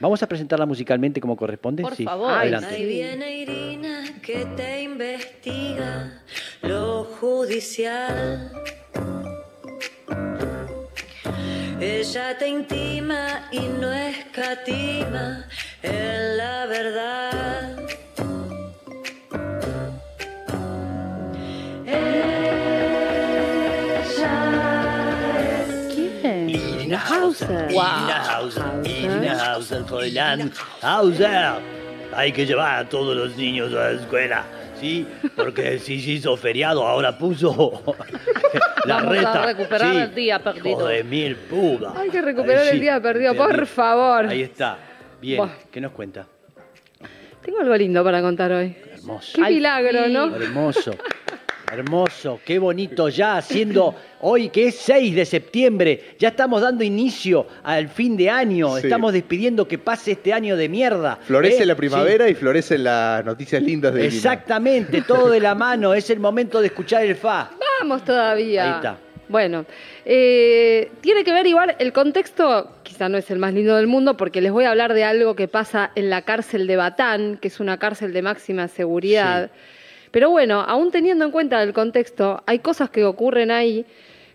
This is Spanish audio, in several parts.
Vamos a presentarla musicalmente como corresponde. Por sí. favor. adelante. Ahí viene Irina que te investiga lo judicial. Ella te intima y no escatima en la verdad. Hauser. Irina Hauser, Irina Hauser, Hauser. Hay que llevar a todos los niños a la escuela, ¿sí? Porque si se hizo feriado, ahora puso la Vamos a reta. recuperar sí. el día perdido. Hijo de mil putas. Hay que recuperar Ay, el día perdido, por favor. Ahí está. Bien, Buah. ¿qué nos cuenta? Tengo algo lindo para contar hoy. Hermoso. Qué Ay, milagro, sí. ¿no? Hermoso. Hermoso, qué bonito ya haciendo hoy que es 6 de septiembre, ya estamos dando inicio al fin de año, Sí. estamos despidiendo que pase este año de mierda. Florece ¿eh? la primavera y florecen las noticias lindas de. Exactamente, todo de la mano, es el momento de escuchar el fa. Vamos todavía. Ahí está. Bueno, eh, tiene que ver igual el contexto, quizá no es el más lindo del mundo, porque les voy a hablar de algo que pasa en la cárcel de Batán, que es una cárcel de máxima seguridad. Pero bueno, aún teniendo en cuenta el contexto, hay cosas que ocurren ahí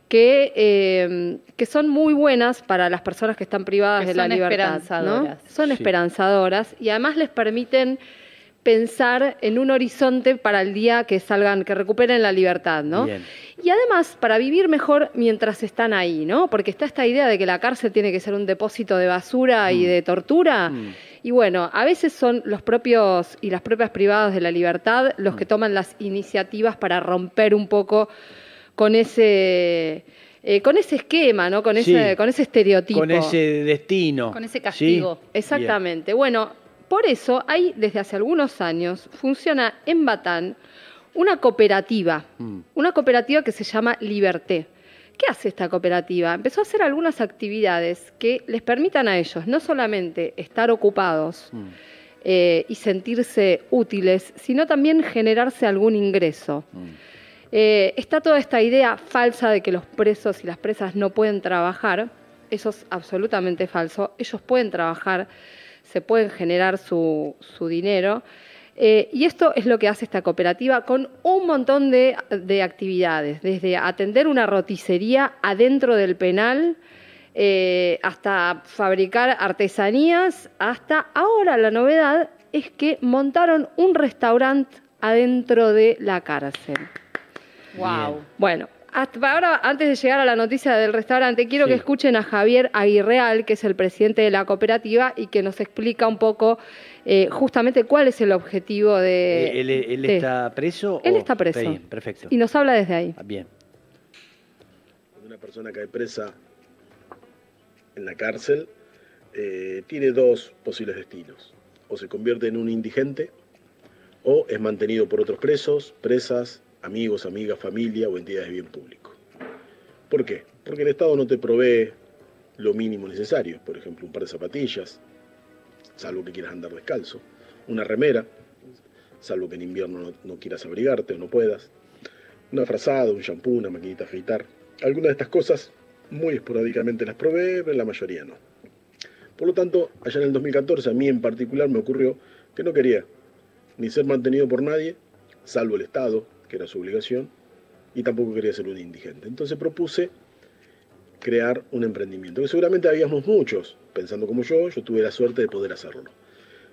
que, eh, que son muy buenas para las personas que están privadas Que de la son libertad. ¿no? esperanzadoras. Son Sí. esperanzadoras y además les permiten pensar en un horizonte para el día que salgan, que recuperen la libertad, ¿no? Bien. Y además, para vivir mejor mientras están ahí, ¿no? Porque está esta idea de que la cárcel tiene que ser un depósito de basura y de tortura. Mm. Y bueno, a veces son los propios y las propias privadas de la libertad los Mm. que toman las iniciativas para romper un poco con ese, eh, con ese esquema, ¿no? Con ese, Sí. con ese estereotipo. Con ese destino. Con ese ¿sí? castigo. Exactamente. Bueno, por eso hay desde hace algunos años, funciona en Batán una cooperativa, Mm. una cooperativa que se llama Liberté. ¿Qué hace esta cooperativa? Empezó a hacer algunas actividades que les permitan a ellos no solamente estar ocupados Mm. eh, y sentirse útiles, sino también generarse algún ingreso. Mm. Eh, está toda esta idea falsa de que los presos y las presas no pueden trabajar. Eso es absolutamente falso. Ellos pueden trabajar, se pueden generar su, su dinero. Eh, y esto es lo que hace esta cooperativa con un montón de, de actividades, desde atender una roticería adentro del penal, eh, hasta fabricar artesanías, hasta ahora la novedad es que montaron un restaurante adentro de la cárcel. Wow. Bueno, hasta ahora, antes de llegar a la noticia del restaurante, quiero Sí. que escuchen a Javier Aguirreal, que es el presidente de la cooperativa y que nos explica un poco eh, justamente cuál es el objetivo de... Eh, ¿Él, él de- está preso? Él o- está preso. Bien, perfecto. Y nos habla desde ahí. Ah, Bien. Cuando una persona cae presa en la cárcel, eh, tiene dos posibles destinos. O se convierte en un indigente, o es mantenido por otros presos, presas, amigos, amigas, familia o entidades de bien público. ¿Por qué? Porque el Estado no te provee lo mínimo necesario, por ejemplo, un par de zapatillas, salvo que quieras andar descalzo, una remera, salvo que en invierno no, quieras abrigarte o no puedas, una frazada, un shampoo, una maquinita afeitar. Algunas de estas cosas muy esporádicamente las provee, pero la mayoría no. Por lo tanto, allá en el 2014, a mí en particular me ocurrió que no quería ni ser mantenido por nadie, salvo el Estado, que era su obligación, y tampoco quería ser un indigente. Entonces propuse crear un emprendimiento, que seguramente habíamos muchos pensando como yo, yo tuve la suerte de poder hacerlo,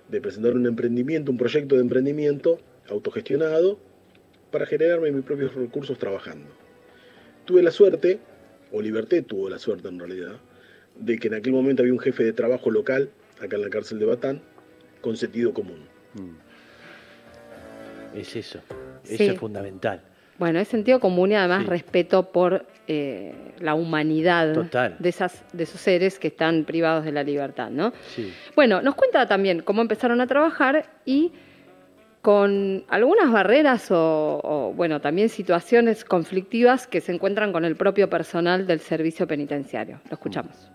de presentar un emprendimiento, un proyecto de emprendimiento autogestionado para generarme mis propios recursos trabajando. Tuve la suerte, o Liberté tuvo la suerte en realidad, de que en aquel momento había un jefe de trabajo local, acá en la cárcel de Batán, con sentido común. Mm. Es eso. Sí. Eso es fundamental. Bueno, es sentido común y además Sí. respeto por eh, la humanidad Total. de, esas, de esos seres que están privados de la libertad, ¿no? Sí. Bueno, nos cuenta también cómo empezaron a trabajar y con algunas barreras o, o, bueno, también situaciones conflictivas que se encuentran con el propio personal del servicio penitenciario. Lo escuchamos.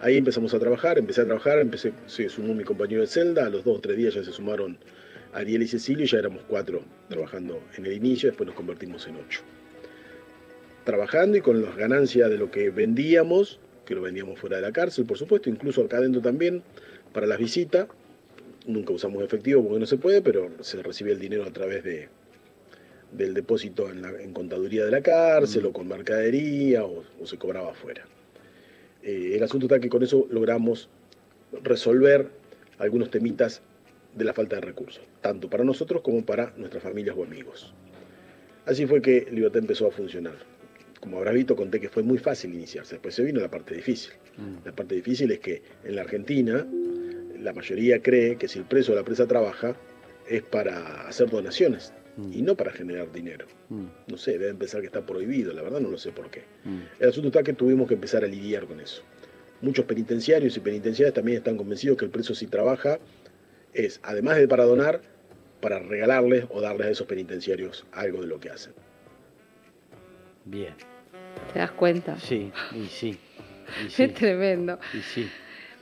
Ahí empezamos a trabajar, empecé a trabajar, empecé, se sumó mi compañero de celda, a los dos o tres días ya se sumaron Ariel y Cecilio ya éramos cuatro trabajando en el inicio, después nos convertimos en ocho. Trabajando y con las ganancias de lo que vendíamos, que lo vendíamos fuera de la cárcel, por supuesto, incluso acá adentro también, para las visitas. Nunca usamos efectivo porque no se puede, pero se recibe el dinero a través de, del depósito en, la, en contaduría de la cárcel o con mercadería o, o se cobraba afuera. Eh, el asunto está que con eso logramos resolver algunos temitas de la falta de recursos, tanto para nosotros como para nuestras familias o amigos. Así fue que Libertad empezó a funcionar. Como habrás visto, conté que fue muy fácil iniciarse. Después se vino la parte difícil. Mm. La parte difícil es que en la Argentina la mayoría cree que si el preso o la presa trabaja es para hacer donaciones Mm. y no para generar dinero. Mm, No sé, deben pensar que está prohibido, la verdad no lo sé por qué. mm. El asunto está que tuvimos que empezar a lidiar con eso. Muchos penitenciarios y penitenciarias también están convencidos que el preso si trabaja es, además de para donar, para regalarles o darles a esos penitenciarios algo de lo que hacen. Bien. ¿Te das cuenta? Sí, y sí. Y sí. Es tremendo. Y sí.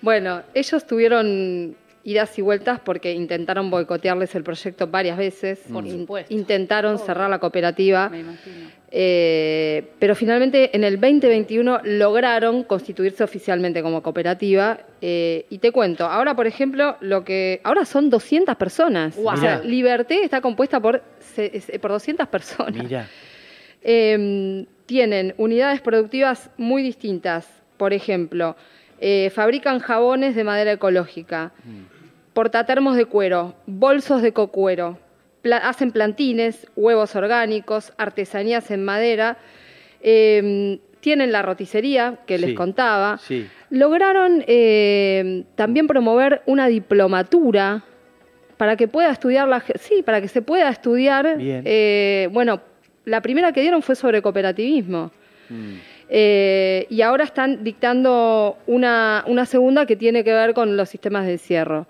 Bueno, ellos tuvieron idas y vueltas porque intentaron boicotearles el proyecto varias veces. Por In- supuesto. Intentaron Obvio. cerrar la cooperativa. Me imagino. Eh, pero finalmente en el 2021 lograron constituirse oficialmente como cooperativa. eh, y te cuento, ahora por ejemplo, lo que ahora son 200 personas. Guau. O sea. Liberté está compuesta por, por 200 personas. Mira. Eh, tienen unidades productivas muy distintas. Por ejemplo, eh, fabrican jabones de madera ecológica, portatermos de cuero, bolsos de cocuero, pla- hacen plantines, huevos orgánicos, artesanías en madera. eh, tienen la roticería que les contaba. Sí. Lograron eh, también promover una diplomatura para que pueda estudiar la sí, para que se pueda estudiar. Eh, bueno, la primera que dieron fue sobre cooperativismo. Mm. Eh, y ahora están dictando una, una segunda que tiene que ver con los sistemas de encierro.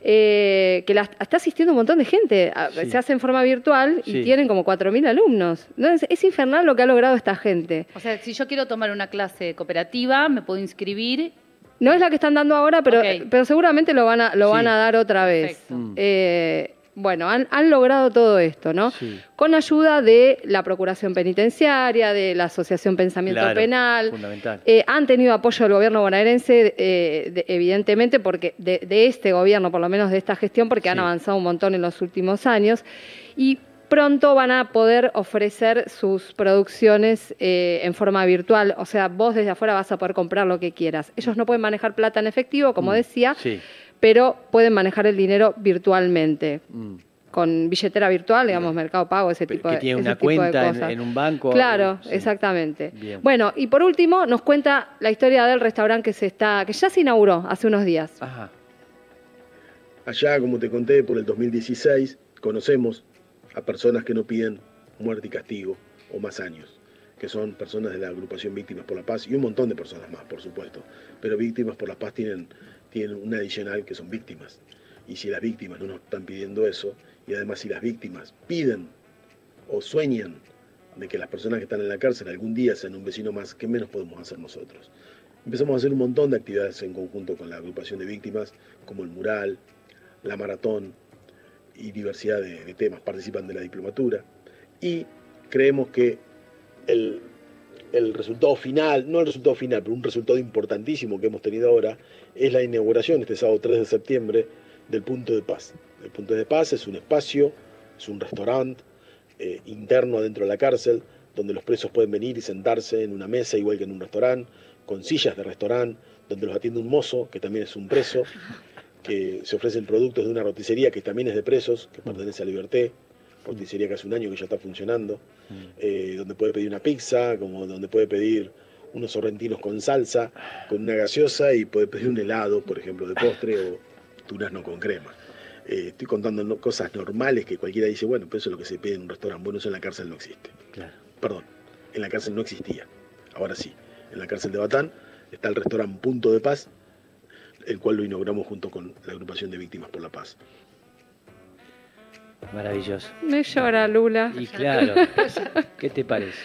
Eh, que la- está asistiendo un montón de gente. A- Sí. Se hace en forma virtual y Sí. tienen como 4.000 alumnos. Entonces, es infernal lo que ha logrado esta gente. O sea, si yo quiero tomar una clase cooperativa, me puedo inscribir. No es la que están dando ahora, pero, seguramente lo van a, lo Sí. van a dar otra vez. Eh, bueno, han, han logrado todo esto, ¿no? Sí. Con ayuda de la Procuración Penitenciaria, de la Asociación Pensamiento Claro, Penal. Fundamental. Eh, han tenido apoyo del gobierno bonaerense, eh, de- evidentemente, porque de, de este gobierno, por lo menos de esta gestión, porque han avanzado un montón en los últimos años. Y pronto van a poder ofrecer sus producciones eh, en forma virtual. O sea, vos desde afuera vas a poder comprar lo que quieras. Ellos no pueden manejar plata en efectivo, como Mm, decía, Sí. Pero pueden manejar el dinero virtualmente. Mm. Con billetera virtual, digamos, Mercado Pago, ese Pero tipo que de tiene ese una tipo de cuenta en, un banco. Claro, Sí. exactamente. Bien. Bueno, y por último nos cuenta la historia del restaurante que se está, que ya se inauguró hace unos días. Ajá. Allá, como te conté, por el 2016, conocemos a personas que no piden muerte y castigo o más años, que son personas de la agrupación Víctimas por la Paz y un montón de personas más, por supuesto. Pero Víctimas por la Paz tienen, tienen un adicional que son víctimas. Y si las víctimas no nos están pidiendo eso, y además si las víctimas piden o sueñan de que las personas que están en la cárcel algún día sean un vecino más, ¿qué menos podemos hacer nosotros? Empezamos a hacer un montón de actividades en conjunto con la agrupación de víctimas, como el mural, la maratón y diversidad de, de temas. Participan de la diplomatura y creemos que el, el resultado final, no el resultado final, pero un resultado importantísimo que hemos tenido ahora, es la inauguración este sábado 3 de septiembre del Punto de Paz. El Punto de Paz es un espacio, es un restaurante eh, interno adentro de la cárcel, donde los presos pueden venir y sentarse en una mesa igual que en un restaurante, con sillas de restaurante, donde los atiende un mozo, que también es un preso, que se ofrecen productos de una roticería que también es de presos, que pertenece a Liberté, roticería que hace un año que ya está funcionando, eh, donde puede pedir una pizza, como donde puede pedir unos sorrentinos con salsa, con una gaseosa y puede pedir un helado, por ejemplo, de postre o durazno con crema. Eh, estoy contando cosas normales que cualquiera dice, bueno, pero eso es lo que se pide en un restaurante, bueno, eso en la cárcel no existe. Claro. Perdón, en la cárcel no existía, ahora sí. En la cárcel de Batán está el restaurante Punto de Paz, el cual lo inauguramos junto con la agrupación de Víctimas por la Paz. Maravilloso. Me llora Lula. Y claro. ¿Qué te parece?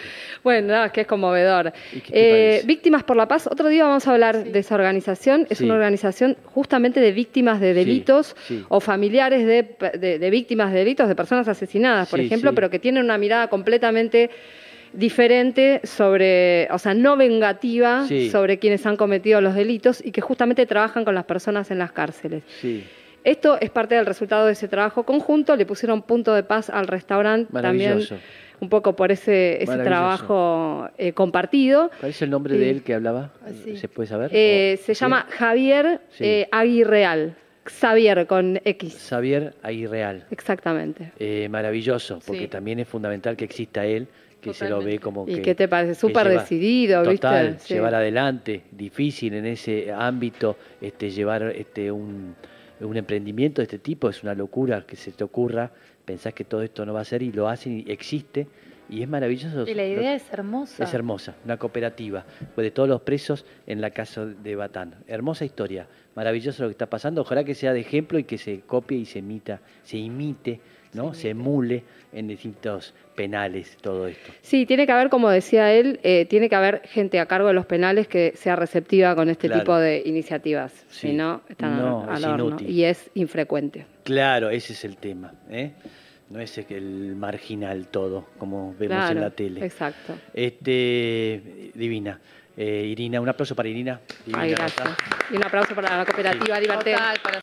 Bueno, no, es que es conmovedor. ¿Y qué te Eh? Víctimas por la Paz, otro día vamos a hablar de esa organización. Es Sí. una organización justamente de víctimas de delitos sí. o familiares de, de- de víctimas de delitos, de personas asinadas, por Sí, ejemplo, sí. pero que tienen una mirada completamente diferente sobre, o sea, no vengativa Sí. sobre quienes han cometido los delitos y que justamente trabajan con las personas en las cárceles. Sí. Esto es parte del resultado de ese trabajo conjunto. Le pusieron punto de paz al restaurante también, Maravilloso. un poco por ese, trabajo eh, compartido. ¿Cuál es el nombre de él que hablaba? Ah, sí. ¿Se puede saber? Eh, ¿O- se sí? llama Javier Sí. eh, Aguirreal. Xavier con X. Xavier Aguirreal. Exactamente. Eh, maravilloso, porque Sí. también es fundamental que exista él, que se lo ve como ¿Y que... qué te parece? Súper decidido, ¿viste? Total, Sí. llevar adelante, difícil en ese ámbito, este, llevar este, un, un emprendimiento de este tipo, es una locura que se te ocurra, pensás que todo esto no va a ser y lo hacen y existe, y es maravilloso. Y la lo- idea es hermosa. es hermosa, una cooperativa, pues de todos los presos en la casa de Batán. Hermosa historia, maravilloso lo que está pasando. Ojalá que sea de ejemplo y que se copie y se imita, se imite, ¿no? Se emule en distintos penales todo esto. Sí, tiene que haber, como decía él, eh, tiene que haber gente a cargo de los penales que sea receptiva con este Claro. tipo de iniciativas. Sí. Si no, están No, al es horno. inútil. Y es infrecuente. Claro, ese es el tema, ¿eh? No es el marginal todo, como vemos en la tele. Exacto. Este, divina. Eh, Irina, un aplauso para Irina. Ay, gracias. Y un aplauso para la cooperativa para